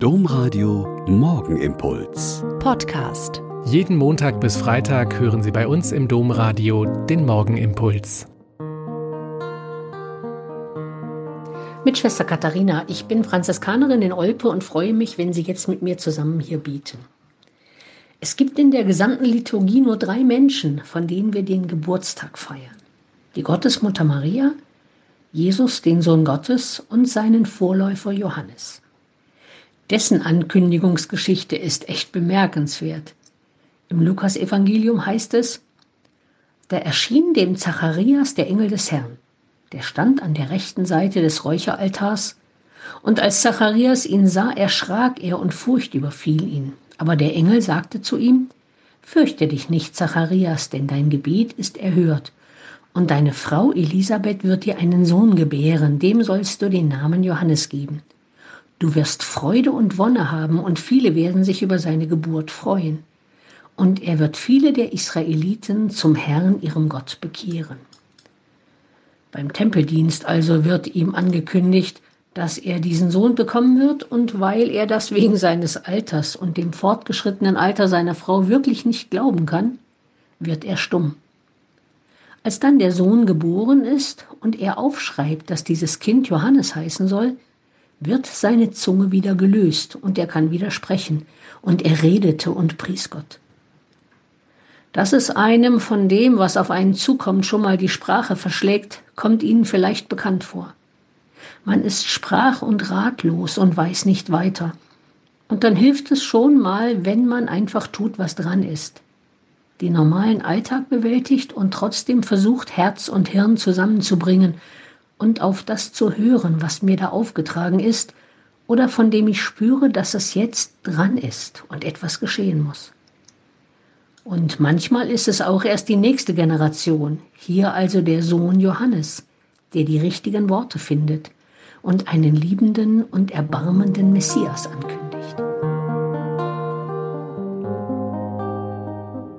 Domradio Morgenimpuls. Podcast. Jeden Montag bis Freitag hören Sie bei uns im Domradio den Morgenimpuls. Mit Schwester Katharina, ich bin Franziskanerin in Olpe und freue mich, wenn Sie jetzt mit mir zusammen hier bieten. Es gibt in der gesamten Liturgie nur drei Menschen, von denen wir den Geburtstag feiern. Die Gottesmutter Maria, Jesus, den Sohn Gottes und seinen Vorläufer Johannes. Dessen Ankündigungsgeschichte ist echt bemerkenswert. Im Lukasevangelium heißt es, da erschien dem Zacharias der Engel des Herrn. Der stand an der rechten Seite des Räucheraltars, und als Zacharias ihn sah, erschrak er und Furcht überfiel ihn. Aber der Engel sagte zu ihm, Fürchte dich nicht, Zacharias, denn dein Gebet ist erhört. Und deine Frau Elisabeth wird dir einen Sohn gebären, dem sollst du den Namen Johannes geben. Du wirst Freude und Wonne haben und viele werden sich über seine Geburt freuen. Und er wird viele der Israeliten zum Herrn, ihrem Gott, bekehren. Beim Tempeldienst also wird ihm angekündigt, dass er diesen Sohn bekommen wird und weil er das wegen seines Alters und dem fortgeschrittenen Alter seiner Frau wirklich nicht glauben kann, wird er stumm. Als dann der Sohn geboren ist und er aufschreibt, dass dieses Kind Johannes heißen soll, wird seine Zunge wieder gelöst und er kann wieder sprechen. Und er redete und pries Gott. Dass es einem von dem, was auf einen zukommt, schon mal die Sprache verschlägt, kommt Ihnen vielleicht bekannt vor. Man ist sprach- und ratlos und weiß nicht weiter. Und dann hilft es schon mal, wenn man einfach tut, was dran ist. Den normalen Alltag bewältigt und trotzdem versucht, Herz und Hirn zusammenzubringen und auf das zu hören, was mir da aufgetragen ist oder von dem ich spüre, dass es jetzt dran ist und etwas geschehen muss. Und manchmal ist es auch erst die nächste Generation, hier also der Sohn Johannes, der die richtigen Worte findet und einen liebenden und erbarmenden Messias ankündigt.